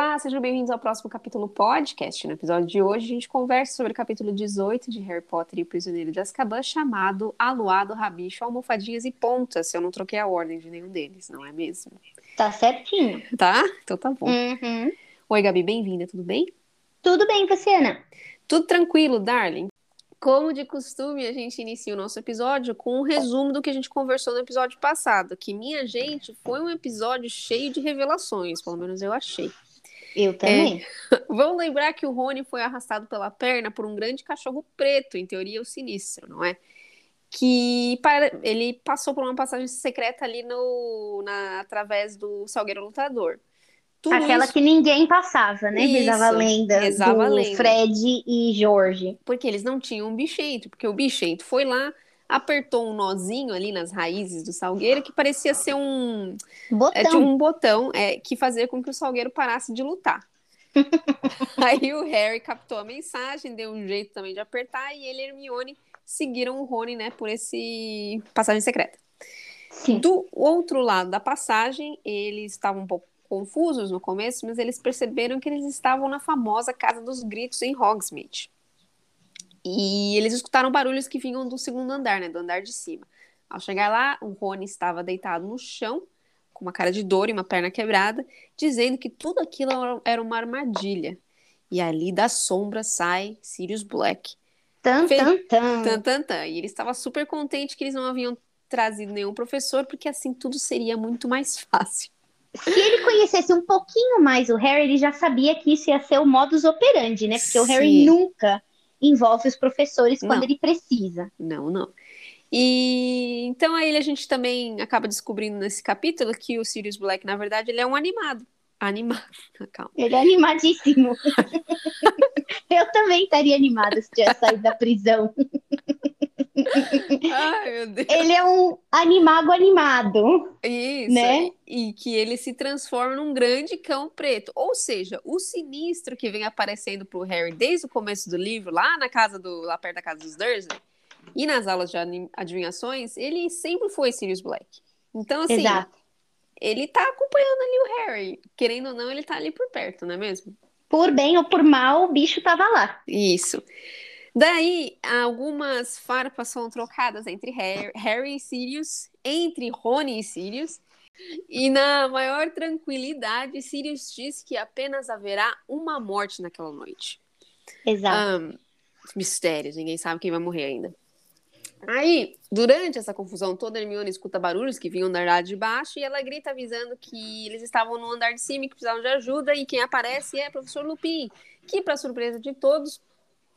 Olá, sejam bem-vindos ao próximo capítulo podcast. No episódio de hoje, a gente conversa sobre o capítulo 18 de Harry Potter e o Prisioneiro de Azkaban, chamado Aluado, Rabicho, Almofadinhas e Pontas. Se eu não troquei a ordem de nenhum deles, não é mesmo? Tá certinho. Tá? Então tá bom. Uhum. Oi, Gabi, bem-vinda, tudo bem? Tudo bem, você, Ana? Tudo tranquilo, darling. Como de costume, a gente inicia o nosso episódio com um resumo do que a gente conversou no episódio passado, que, minha gente, foi um episódio cheio de revelações, pelo menos eu achei. Eu também. É, vamos lembrar que o Rony foi arrastado pela perna por um grande cachorro preto, em teoria o sinistro, não é? Que para, ele passou por uma passagem secreta ali no, na, através do Salgueiro Lutador. Tudo Aquela isso- que ninguém passava, né? Isso, a lenda rezava a do lenda. Fred e Jorge. porque eles não tinham um bichento, porque o bichento foi lá, apertou um nozinho ali nas raízes do salgueiro que parecia ser um, Botão. é, um botão é, que fazia com que o salgueiro parasse de lutar. Aí o Harry captou a mensagem, deu um jeito também de apertar e ele e Hermione seguiram o Rony, né, por esse passagem secreta. Sim. Do outro lado da passagem, eles estavam um pouco confusos no começo, mas eles perceberam que eles estavam na famosa Casa dos Gritos em Hogsmeade. E eles escutaram barulhos que vinham do segundo andar, né, do andar de cima. Ao chegar lá, o Rony estava deitado no chão, com uma cara de dor e uma perna quebrada, dizendo que tudo aquilo era- uma armadilha. E ali da sombra sai Sirius Black. Tan, tan, tan. Tan, tan, tan. E ele estava super contente que eles não haviam trazido nenhum professor, porque assim tudo seria muito mais fácil. Se ele conhecesse um pouquinho mais o Harry, ele já sabia que isso ia ser o modus operandi, né? Porque o Harry Sim. nunca envolve os professores quando Não. ele precisa. Não, não. E então aí a gente também acaba descobrindo nesse capítulo que o Sirius Black, na verdade, ele é um animado. Animado, calma. Ele é animadíssimo. Eu também estaria animada se tivesse saído da prisão. Ai, meu Deus. Ele é um animago animado. Isso, Né? e que ele se transforma num grande cão preto. Ou seja, o sinistro que vem aparecendo pro Harry desde o começo do livro, lá na casa do, lá perto da casa dos Dursley, e nas aulas de adivinhações, ele sempre foi Sirius Black. Então, assim, Exato. ele tá acompanhando ali o Harry. Querendo ou não, ele tá ali por perto, não é mesmo? Por bem ou por mal, o bicho tava lá. Isso. Daí, algumas farpas são trocadas entre Harry, Harry e Sirius, entre Rony e Sirius. E na maior tranquilidade, Sirius diz que apenas haverá uma morte naquela noite. Exato. Ahn, mistérios, ninguém sabe quem vai morrer ainda. Aí, durante essa confusão toda, Hermione escuta barulhos que vinham da andar de baixo e ela grita avisando que eles estavam no andar de cima e que precisavam de ajuda e quem aparece é o professor Lupin, que, para surpresa de todos,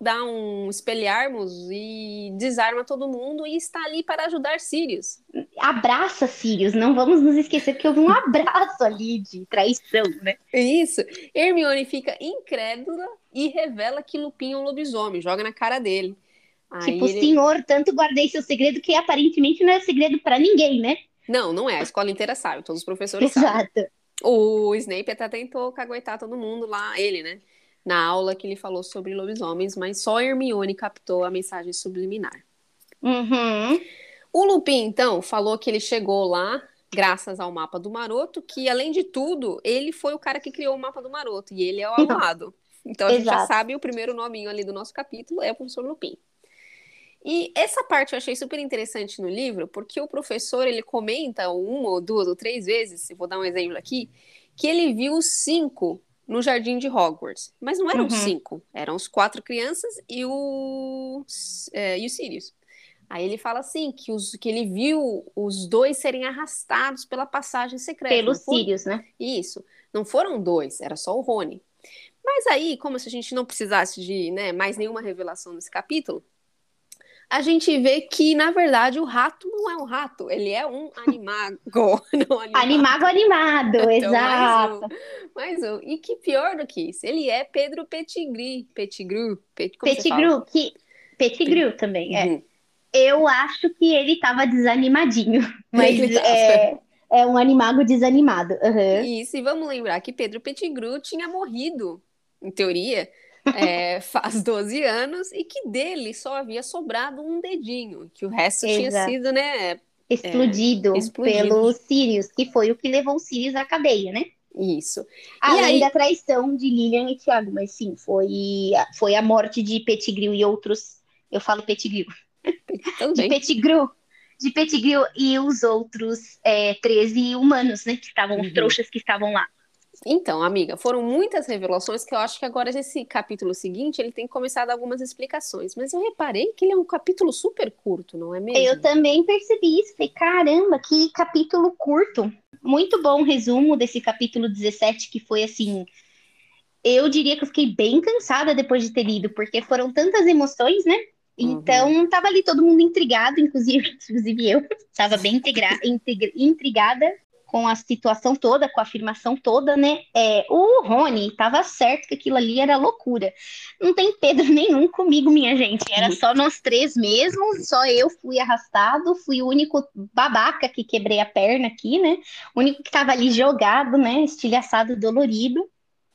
dá um espelharmos e desarma todo mundo e está ali para ajudar Sirius. Abraça, Sirius. Não vamos nos esquecer que houve um abraço ali de traição, né? Isso. Hermione fica incrédula e revela que Lupin é um lobisomem, joga na cara dele. Aí tipo, ele- senhor, tanto guardei seu segredo que aparentemente não é segredo pra ninguém, né? Não, não é. A escola inteira sabe, todos os professores sabem. Exato. O Snape até tentou caguetar todo mundo lá, ele, né? Na aula que ele falou sobre lobisomens, mas só Hermione captou a mensagem subliminar. Uhum. O Lupin, então, falou que ele chegou lá graças ao mapa do Maroto, que, além de tudo, ele foi o cara que criou o mapa do Maroto, e ele é o Aluado. Então, a gente já sabe o primeiro nominho ali do nosso capítulo é o professor Lupin. E essa parte eu achei super interessante no livro, porque o professor, ele comenta uma ou duas ou três vezes, eu vou dar um exemplo aqui, que ele viu os cinco no jardim de Hogwarts. Mas não eram Uhum. cinco, eram os quatro crianças e o, é, e o Sirius. Aí ele fala assim, que, os, que ele viu os dois serem arrastados pela passagem secreta. Pelo não foi- Sirius, né? isso. Não foram dois, era só o Rony. Mas aí, como se a gente não precisasse de né, mais nenhuma revelação nesse capítulo, a gente vê que, na verdade, o rato não é um rato, ele é um animago. não animago. Animago animado, Então, exato. Mais um, mais um. E que pior do que isso, ele é Pedro Pettigrew. Pettigrew. Pet? Pettigrew, que... Pettigrew também, é. Uhum. Eu acho que ele tava desanimadinho, mas é, é um animago desanimado. Uhum. Isso, e vamos lembrar que Pedro Pettigrew tinha morrido, em teoria, é, faz 12 anos, e que dele só havia sobrado um dedinho, que o resto tinha Exato. sido, né? Explodido, explodido. pelo Sirius, que foi o que levou o Sirius à cadeia, né? Isso. Além aí... da traição de Lilian e Thiago, mas sim, foi, foi a morte de Pettigrew e outros. Eu falo Pettigrew. de Pettigrew. De Pettigrew e os outros é, 13 humanos, né? Que estavam, uhum. trouxas que estavam lá. Então, amiga, foram muitas revelações que eu acho que agora esse capítulo seguinte ele tem dar algumas explicações. Mas eu reparei que ele é um capítulo super curto, não é mesmo? Eu também percebi isso. Falei, caramba, que capítulo curto. Muito bom resumo desse capítulo 17, que foi assim. Eu diria que eu fiquei bem cansada depois de ter lido, porque foram tantas emoções, né? Uhum. Então, uhum. tava ali todo mundo intrigado, inclusive, inclusive eu, tava bem intrigada com a situação toda, com a afirmação toda, né? É, o Rony estava certo que aquilo ali era loucura. Não tem Pedro nenhum comigo, minha gente. Era só nós três mesmo, só eu fui arrastado, fui o único babaca que quebrei a perna aqui, né? O único que estava ali jogado, né? Estilhaçado, dolorido.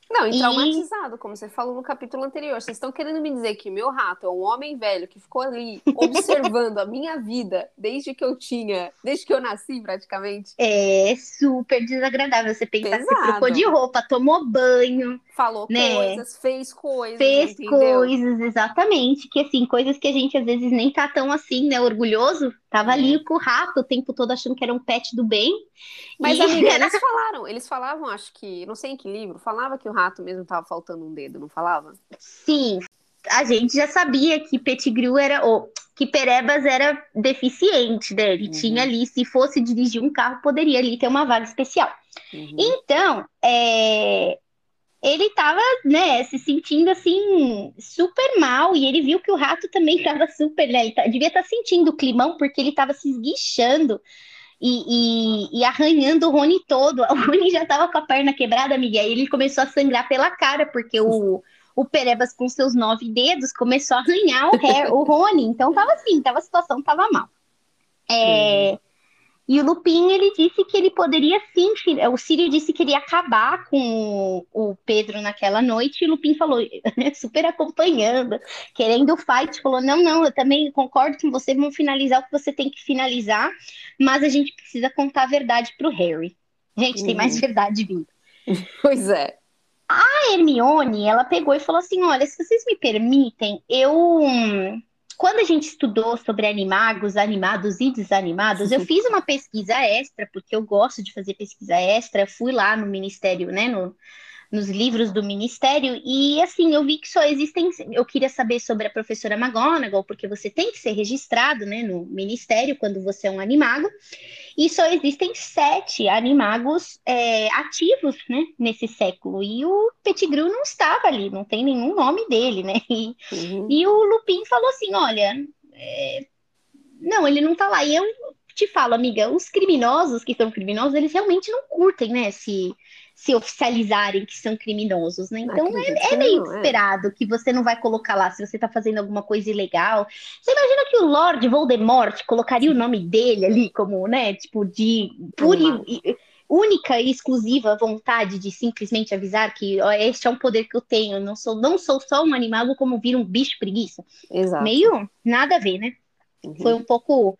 Não, e traumatizado, e... como você falou no capítulo anterior. Vocês estão querendo me dizer que meu rato é um homem velho que ficou ali observando a minha vida desde que eu tinha, desde que eu nasci praticamente. É super desagradável. Você pensar Pesado. que você trocou de roupa, tomou banho. Falou né? coisas, fez coisas. Fez entendeu? coisas, exatamente. Que assim, coisas que a gente às vezes nem tá tão assim, né? Orgulhoso. Tava é. ali com o rato o tempo todo achando que era um pet do bem. Mas, e... amiga, eles falaram, eles falavam, acho que, não sei em que livro, falava que o rato mesmo tava faltando um dedo, não falava? Sim, a gente já sabia que Pettigrew era, ou que Perebas era deficiente, né? Ele uhum. tinha ali, se fosse dirigir um carro, poderia ali ter uma vaga especial. Uhum. Então, é, ele tava, né, se sentindo assim, super mal, e ele viu que o rato também tava super, né, ele tá, devia estar tá sentindo o climão, porque ele tava se esguichando e, e, e, arranhando o Rony todo. O Rony já tava com a perna quebrada, amiga, e ele começou a sangrar pela cara, porque o, o Perebas, com seus nove dedos, começou a arranhar o, o Rony, então tava assim, tava, a situação tava mal. É... E o Lupin, ele disse que ele poderia sim, o Sírio disse que iria acabar com o Pedro naquela noite, e o Lupin falou, super acompanhando, querendo o fight, falou, não, não, eu também concordo com você, vamos finalizar o que você tem que finalizar, mas a gente precisa contar a verdade pro Harry. Gente, uhum. tem mais uhum. verdade vindo. Pois é. A Hermione, ela pegou e falou assim, olha, se vocês me permitem, eu quando a gente estudou sobre animagos, animados e desanimados, eu fiz uma pesquisa extra, porque eu gosto de fazer pesquisa extra, fui lá no Ministério, né, no, nos livros do Ministério, e assim, eu vi que só existem. Eu queria saber sobre a professora McGonagall, porque você tem que ser registrado né, no Ministério quando você é um animago, e só existem sete animagos é, ativos né, nesse século, e o Pettigrew não estava ali, não tem nenhum nome dele, né? E, uhum. e o Lupin falou assim: olha, é, não, ele não está lá. E eu te falo, amiga, os criminosos que são criminosos, eles realmente não curtem, né? Se, se oficializarem que são criminosos, né? Então é, é, meio é. esperado que você não vai colocar lá se você tá fazendo alguma coisa ilegal. Você imagina que o Lord Voldemort colocaria o nome dele ali como, né? Tipo, de pura única e exclusiva vontade de simplesmente avisar que ó, este é um poder que eu tenho, não sou, não sou só um animal como vir um bicho preguiça. Exato. Meio nada a ver, né? Uhum. Foi um pouco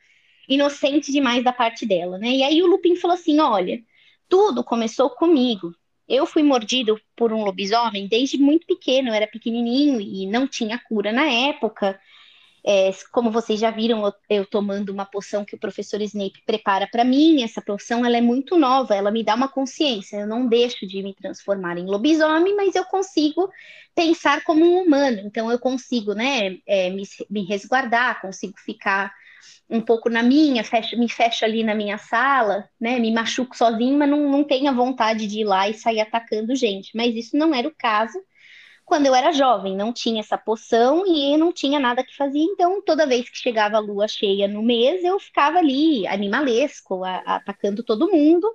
inocente demais da parte dela, né? E aí o Lupin falou assim: olha, tudo começou comigo. Eu fui mordido por um lobisomem desde muito pequeno, eu era pequenininho e não tinha cura na época. É, como vocês já viram, eu, eu, tomando uma poção que o professor Snape prepara para mim. Essa poção ela é muito nova, ela me dá uma consciência. Eu não deixo de me transformar em lobisomem, mas eu consigo pensar como um humano. Então eu consigo, né, é, me, me resguardar, consigo ficar um pouco na minha, fecho, me fecho ali na minha sala, né? Me machuco sozinho, mas não, não tenho a vontade de ir lá e sair atacando gente. Mas isso não era o caso quando eu era jovem, não tinha essa poção e não tinha nada que fazer. Então, toda vez que chegava a lua cheia no mês, eu ficava ali animalesco, a, atacando todo mundo.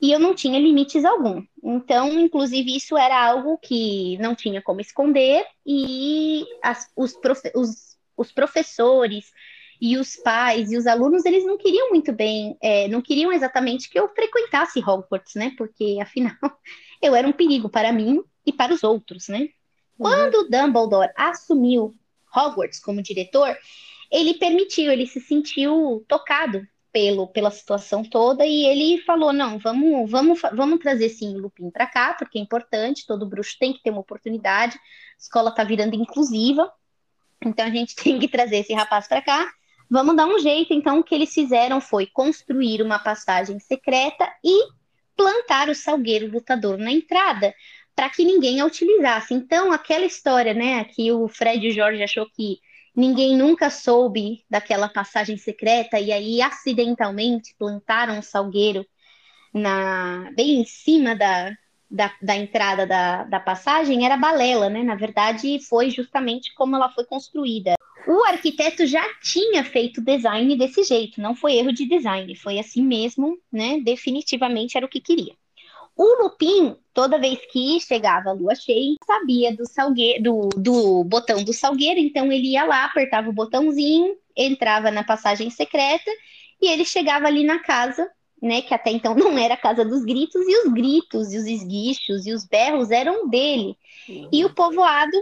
E eu não tinha limites algum. Então, inclusive, isso era algo que não tinha como esconder, e as, os, profe os, os professores e os pais e os alunos, eles não queriam muito bem, é, não queriam exatamente que eu frequentasse Hogwarts, né? Porque, afinal, eu era um perigo para mim e para os outros, né? Uhum. Quando Dumbledore assumiu Hogwarts como diretor, ele permitiu, ele se sentiu tocado pelo, pela situação toda e ele falou: não, vamos, vamos, vamos trazer sim o Lupin para cá, porque é importante, todo bruxo tem que ter uma oportunidade, a escola está virando inclusiva, então a gente tem que trazer esse rapaz para cá. Vamos dar um jeito. Então, o que eles fizeram foi construir uma passagem secreta e plantar o salgueiro lutador na entrada para que ninguém a utilizasse. Então, aquela história, né, que o Fred e o Jorge achou que ninguém nunca soube daquela passagem secreta e aí acidentalmente plantaram um salgueiro na bem em cima da, da, da entrada da, da passagem era balela, né? Na verdade, foi justamente como ela foi construída. O arquiteto já tinha feito design desse jeito, não foi erro de design, foi assim mesmo, né? Definitivamente era o que queria. O Lupin, toda vez que chegava a lua cheia, sabia do, salgueiro, do, do botão do salgueiro, então ele ia lá, apertava o botãozinho, entrava na passagem secreta e ele chegava ali na casa, né? Que até então não era a casa dos gritos, e os gritos, e os esguichos, e os berros eram dele. Uhum. E o povoado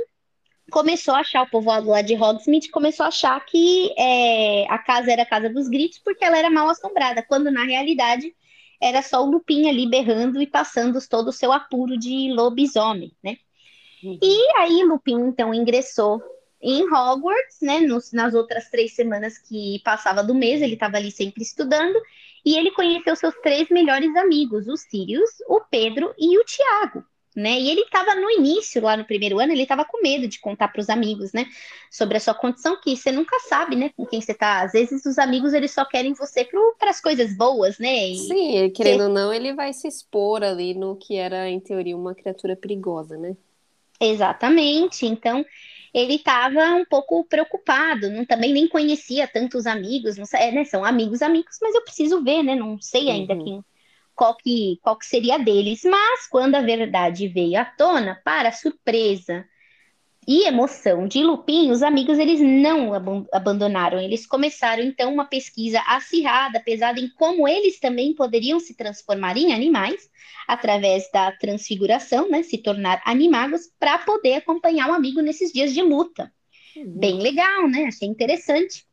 começou a achar, o povoado lá de Hogsmeade começou a achar que é, a casa era a casa dos gritos porque ela era mal assombrada, quando na realidade era só o Lupin ali berrando e passando todo o seu apuro de lobisomem, né? Uhum. E aí Lupin então ingressou em Hogwarts, né? Nos, nas outras três semanas que passava do mês, ele estava ali sempre estudando, e ele conheceu seus três melhores amigos, o Sirius, o Pedro e o Tiago né? E ele estava no início, lá no primeiro ano, ele estava com medo de contar para os amigos, né? Sobre a sua condição, que você nunca sabe, né? Com quem você tá. Às vezes os amigos eles só querem você para as coisas boas, né? E Sim, querendo ou não, ele vai se expor ali no que era, em teoria, uma criatura perigosa, né? Exatamente. Então, ele estava um pouco preocupado, não, também nem conhecia tantos amigos, não sei, né? São amigos, amigos, mas eu preciso ver, né? Não sei ainda uhum. quem qual que, qual que seria deles. Mas quando a verdade veio à tona, para surpresa e emoção de Lupin, os amigos eles não ab abandonaram. Eles começaram então uma pesquisa acirrada, pesada em como eles também poderiam se transformar em animais através da transfiguração, né, se tornar animagos para poder acompanhar o um amigo nesses dias de luta. Uhum. Bem legal, né? Achei interessante.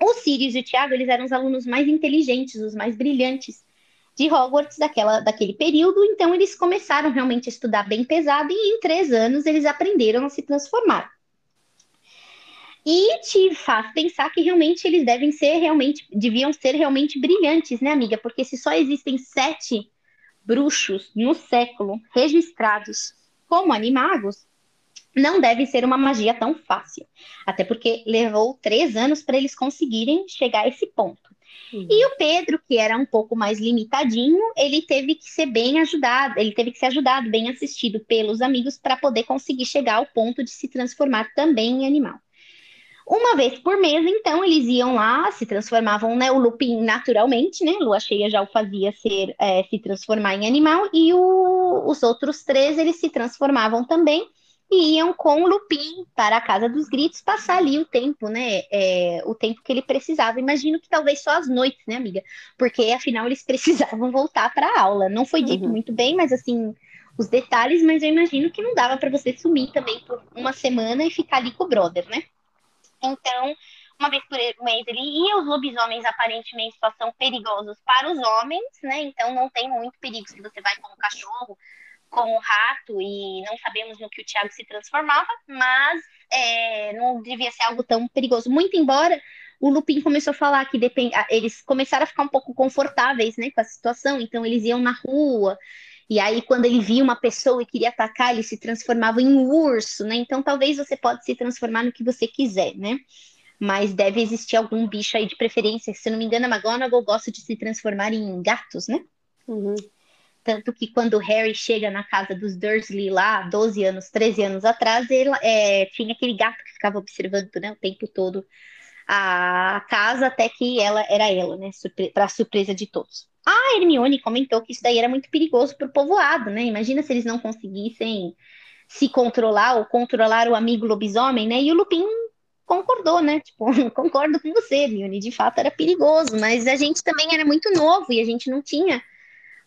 O Sirius e o Tiago, eles eram os alunos mais inteligentes, os mais brilhantes de Hogwarts daquela, daquele período, então eles começaram realmente a estudar bem pesado e em três anos eles aprenderam a se transformar. E te faz pensar que realmente eles devem ser realmente, deviam ser realmente brilhantes, né, amiga? Porque se só existem sete bruxos no século registrados como animagos, não deve ser uma magia tão fácil. Até porque levou três anos para eles conseguirem chegar a esse ponto. Uhum. E o Pedro, que era um pouco mais limitadinho, ele teve que ser bem ajudado, ele teve que ser ajudado, bem assistido pelos amigos para poder conseguir chegar ao ponto de se transformar também em animal. Uma vez por mês, então, eles iam lá, se transformavam, né? O Lupin naturalmente, né? Lua cheia já o fazia ser, é, se transformar em animal, e o, os outros três, eles se transformavam também e iam com o Lupin para a Casa dos Gritos passar ali o tempo, né? É, o tempo que ele precisava. Imagino que talvez só as noites, né, amiga? Porque afinal eles precisavam voltar para a aula. Não foi dito uhum. muito bem, mas assim, os detalhes, mas eu imagino que não dava para você sumir também por uma semana e ficar ali com o brother, né? Então, uma vez por mês ele ia, os lobisomens aparentemente só são perigosos para os homens, né? Então não tem muito perigo se você vai com um cachorro como rato e não sabemos no que o Thiago se transformava, mas é, não devia ser algo tão perigoso. Muito embora o Lupin começou a falar que depend... eles começaram a ficar um pouco confortáveis né, com a situação, então eles iam na rua, e aí quando ele via uma pessoa e queria atacar, ele se transformava em um urso, né? Então talvez você pode se transformar no que você quiser, né? Mas deve existir algum bicho aí de preferência. Se não me engano, a McGonagall gosta de se transformar em gatos, né? Uhum. Tanto que quando Harry chega na casa dos Dursley lá, 12 anos, 13 anos atrás, ele, é, tinha aquele gato que ficava observando né, o tempo todo a casa, até que ela era ela, né? Para surpresa de todos. A Hermione comentou que isso daí era muito perigoso para o povoado, né? Imagina se eles não conseguissem se controlar ou controlar o amigo lobisomem, né? E o Lupin concordou, né? Tipo, concordo com você, Hermione, de fato era perigoso, mas a gente também era muito novo e a gente não tinha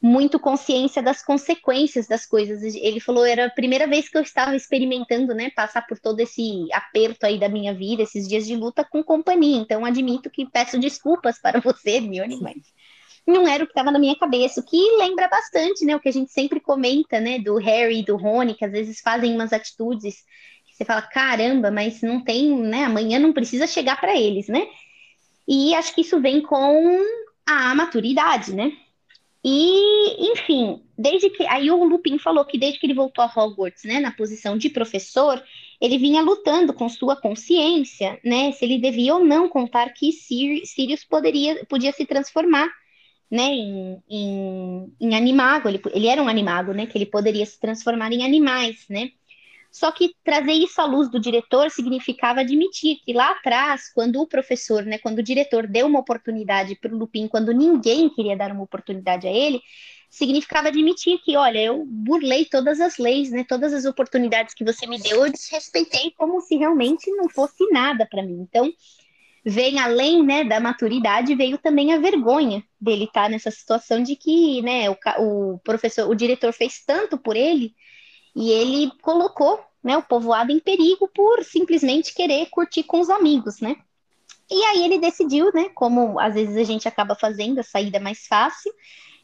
muito consciência das consequências das coisas. Ele falou, era a primeira vez que eu estava experimentando, né, passar por todo esse aperto aí da minha vida, esses dias de luta com companhia. Então, admito que peço desculpas para você, Hermione, mas não era o que estava na minha cabeça, o que lembra bastante, né, o que a gente sempre comenta, né, do Harry e do Rony, que às vezes fazem umas atitudes que você fala, caramba, mas não tem, né, amanhã não precisa chegar para eles, né? E acho que isso vem com a maturidade, né? E, enfim, desde que. Aí o Lupin falou que desde que ele voltou a Hogwarts, né, na posição de professor, ele vinha lutando com sua consciência, né, se ele devia ou não contar que Sirius poderia, podia se transformar, né, em, em, em animago. Ele, ele era um animago, né, que ele poderia se transformar em animais, né. Só que trazer isso à luz do diretor significava admitir que lá atrás, quando o professor, né, quando o diretor deu uma oportunidade para o Lupin, quando ninguém queria dar uma oportunidade a ele, significava admitir que, olha, eu burlei todas as leis, né, todas as oportunidades que você me deu, eu desrespeitei como se realmente não fosse nada para mim. Então, vem além, né, da maturidade, veio também a vergonha dele estar tá nessa situação de que, né, o, o professor, o diretor fez tanto por ele e ele colocou né, o povoado em perigo por simplesmente querer curtir com os amigos, né? E aí ele decidiu, né, como às vezes a gente acaba fazendo a saída mais fácil,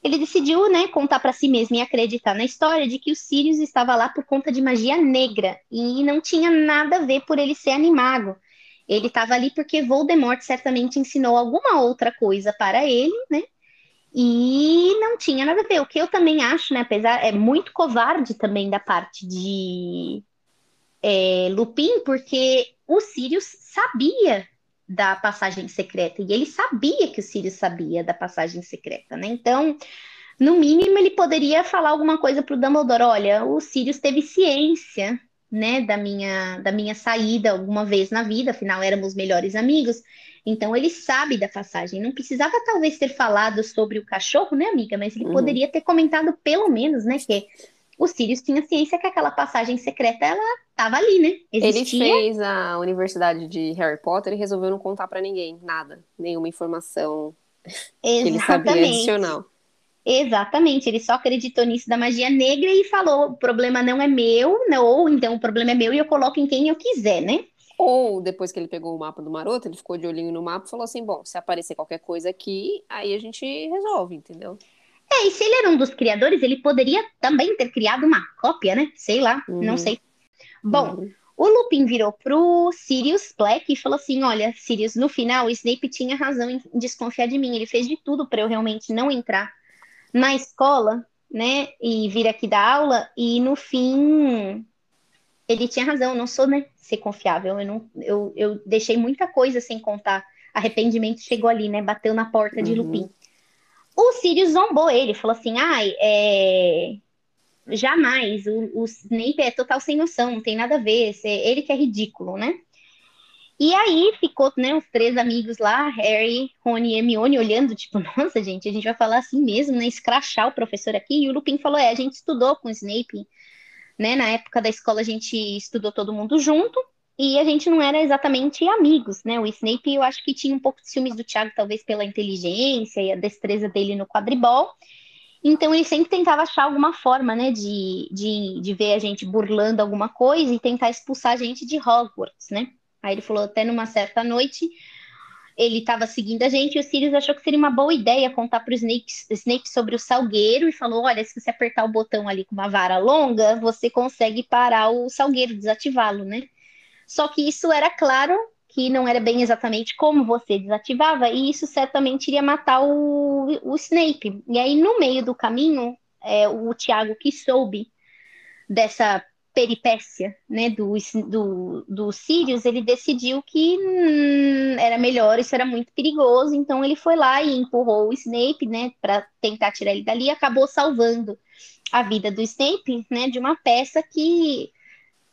ele decidiu, né, contar para si mesmo e acreditar na história de que o Sirius estava lá por conta de magia negra e não tinha nada a ver por ele ser animago. Ele estava ali porque Voldemort certamente ensinou alguma outra coisa para ele, né? E não tinha nada a ver. O que eu também acho, né? Apesar, é muito covarde também da parte de é, Lupin, porque o Sirius sabia da passagem secreta e ele sabia que o Sirius sabia da passagem secreta, né? Então, no mínimo, ele poderia falar alguma coisa para o Dumbledore: olha, o Sirius teve ciência, né, da minha, da minha saída alguma vez na vida, afinal éramos melhores amigos. Então ele sabe da passagem. Não precisava talvez ter falado sobre o cachorro, né, amiga? Mas ele uhum. poderia ter comentado pelo menos, né, que o Sirius tinha ciência que aquela passagem secreta ela estava ali, né? Existia. Ele fez a universidade de Harry Potter e resolveu não contar para ninguém nada, nenhuma informação que ele sabia adicional. Exatamente, ele só acreditou nisso da magia negra e falou: o problema não é meu, não, ou então o problema é meu e eu coloco em quem eu quiser, né? Ou depois que ele pegou o mapa do maroto, ele ficou de olhinho no mapa e falou assim: bom, se aparecer qualquer coisa aqui, aí a gente resolve, entendeu? É, e se ele era um dos criadores, ele poderia também ter criado uma cópia, né? Sei lá, uhum. não sei. Bom, uhum. o Lupin virou pro Sirius Black e falou assim: olha, Sirius, no final, o Snape tinha razão em desconfiar de mim. Ele fez de tudo para eu realmente não entrar na escola, né? E vir aqui dar aula, e no fim ele tinha razão, eu não sou, né, ser confiável. Eu, não, eu, eu deixei muita coisa sem contar. Arrependimento chegou ali, né? Bateu na porta de uhum. Lupin. O Sirius zombou ele, falou assim: ai, é... jamais, o, o Snape é total sem noção, não tem nada a ver, ele que é ridículo, né? E aí ficou, né, os três amigos lá, Harry, Rony e Hermione, olhando, tipo, nossa, gente, a gente vai falar assim mesmo, né? Escrachar o professor aqui. E o Lupin falou: é, a gente estudou com o Snape né? Na época da escola a gente estudou todo mundo junto e a gente não era exatamente amigos, né? O Snape eu acho que tinha um pouco de ciúmes do Thiago, talvez pela inteligência e a destreza dele no quadribol. Então ele sempre tentava achar alguma forma, né, de, de, de ver a gente burlando alguma coisa e tentar expulsar a gente de Hogwarts, né? Aí ele falou até numa certa noite, ele estava seguindo a gente e o Sirius achou que seria uma boa ideia contar para o Snape, Snape sobre o salgueiro e falou: olha, se você apertar o botão ali com uma vara longa, você consegue parar o salgueiro, desativá-lo, né? Só que isso era claro que não era bem exatamente como você desativava, e isso certamente iria matar o, o Snape. E aí, no meio do caminho, é, o Tiago que soube dessa peripécia né, do, do, do Sirius, ele decidiu que hum, era melhor, isso era muito perigoso, então ele foi lá e empurrou o Snape, né, para tentar tirar ele dali, e acabou salvando a vida do Snape, né, de uma peça que,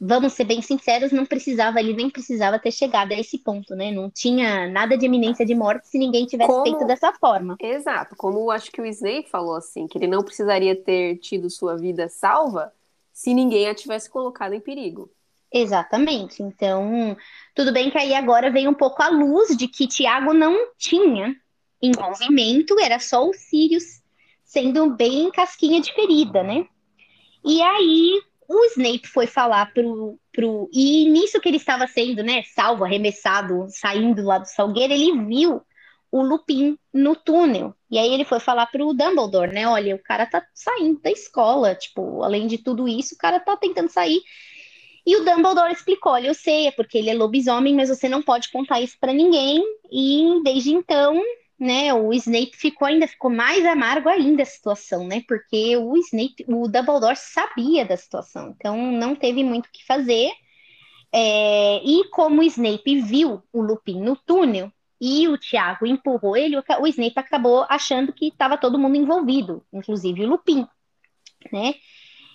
vamos ser bem sinceros, não precisava, ele nem precisava ter chegado a esse ponto, né, não tinha nada de eminência de morte se ninguém tivesse como... feito dessa forma. Exato, como acho que o Snape falou assim, que ele não precisaria ter tido sua vida salva, se ninguém a tivesse colocado em perigo. Exatamente. Então, tudo bem que aí agora veio um pouco a luz de que Tiago não tinha envolvimento, era só o Sirius sendo bem casquinha de ferida, né? E aí o Snape foi falar pro, pro. E nisso que ele estava sendo, né, salvo, arremessado, saindo lá do Salgueiro, ele viu o Lupin no túnel. E aí ele foi falar pro Dumbledore, né? Olha, o cara tá saindo da escola, tipo, além de tudo isso, o cara tá tentando sair. E o Dumbledore explicou: olha, eu sei, é porque ele é lobisomem, mas você não pode contar isso para ninguém. E desde então, né, o Snape ficou ainda ficou mais amargo ainda a situação, né? Porque o Snape, o Dumbledore sabia da situação, então não teve muito o que fazer. É, e como o Snape viu o Lupin no túnel e o Tiago empurrou ele, o Snape acabou achando que estava todo mundo envolvido, inclusive o Lupin, né?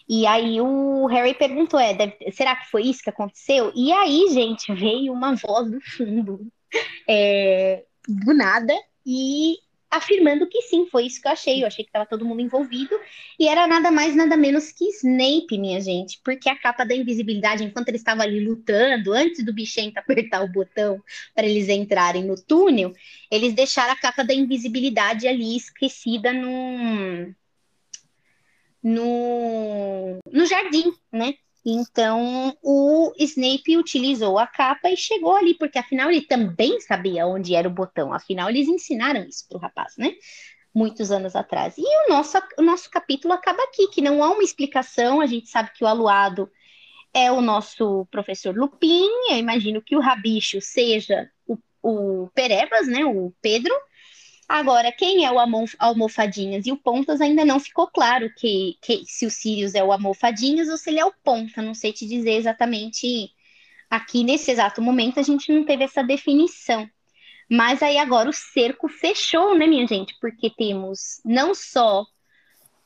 E aí o Harry perguntou: é, deve, será que foi isso que aconteceu? E aí, gente, veio uma voz do fundo, é, do nada, e afirmando que sim, foi isso que eu achei. Eu achei que estava todo mundo envolvido e era nada mais, nada menos que Snape, minha gente, porque a capa da invisibilidade, enquanto ele estava ali lutando, antes do bichento apertar o botão para eles entrarem no túnel, eles deixaram a capa da invisibilidade ali esquecida num. No, no jardim, né? Então, o Snape utilizou a capa e chegou ali, porque afinal ele também sabia onde era o botão. Afinal, eles ensinaram isso para o rapaz, né? Muitos anos atrás. E o nosso, o nosso capítulo acaba aqui, que não há uma explicação. A gente sabe que o aluado é o nosso professor Lupin. Eu imagino que o rabicho seja o, o Perebas, né? O Pedro. Agora, quem é o Almofadinhas e o Pontas ainda não ficou claro que, que se o Sirius é o Almofadinhas ou se ele é o Ponta. Não sei te dizer exatamente aqui nesse exato momento a gente não teve essa definição. Mas aí agora o cerco fechou, né, minha gente? Porque temos não só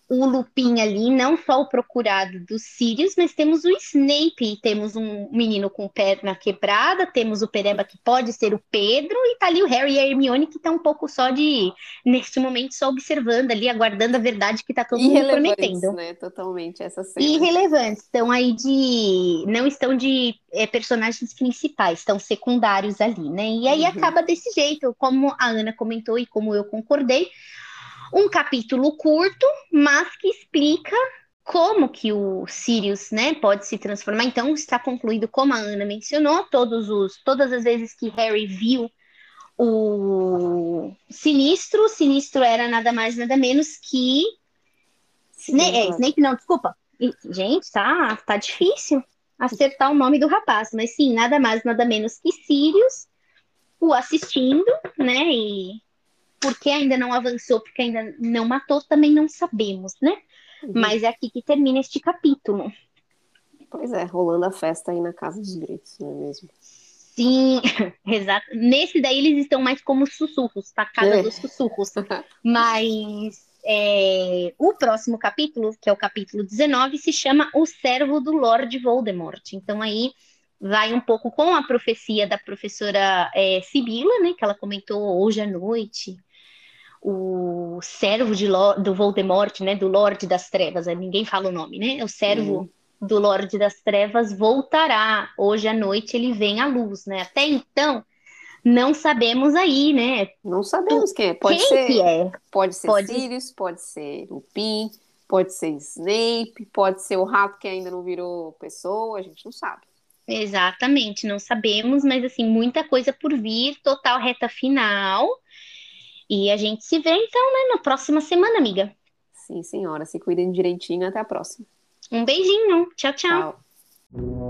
o Lupin ali, não só o procurado dos Sirius, mas temos o Snape, temos um menino com perna quebrada, temos o Pereba que pode ser o Pedro, e tá ali o Harry e a Hermione que estão tá um pouco só de, neste momento, só observando ali, aguardando a verdade que tá todo mundo prometendo. né? Totalmente, essa cena. Irrelevantes, estão aí de... não estão de é, personagens principais, estão secundários ali, né? E aí uhum. acaba desse jeito, como a Ana comentou e como eu concordei, um capítulo curto, mas que explica como que o Sirius, né, pode se transformar. Então está concluído como a Ana mencionou, todos os todas as vezes que Harry viu o Sinistro, o Sinistro era nada mais nada menos que Snape, é, Snape não, desculpa. Gente, tá, tá difícil acertar o nome do rapaz, mas sim, nada mais, nada menos que Sirius, o assistindo, né, e por que ainda não avançou, porque ainda não matou, também não sabemos, né? Uhum. Mas é aqui que termina este capítulo. Pois é, rolando a festa aí na casa dos gritos, não é mesmo? Sim, exato. Nesse daí eles estão mais como sussurros, tá? Casa é. dos sussurros. Mas é, o próximo capítulo, que é o capítulo 19, se chama O Servo do Lord Voldemort. Então aí vai um pouco com a profecia da professora é, Sibila, né? Que ela comentou hoje à noite o servo de, do Voldemort, né, do Lorde das Trevas, ninguém fala o nome, né? O servo uhum. do Lorde das Trevas voltará. Hoje à noite ele vem à luz, né? Até então não sabemos aí, né? Não sabemos quem é. Pode quem ser, que é? Pode ser pode... Sirius, pode ser Lupin, pode ser Snape, pode ser o rato que ainda não virou pessoa, a gente não sabe. Exatamente, não sabemos, mas assim, muita coisa por vir, total reta final. E a gente se vê então, né, na próxima semana, amiga. Sim, senhora. Se cuidem direitinho. Até a próxima. Um beijinho. tchau. tchau. tchau.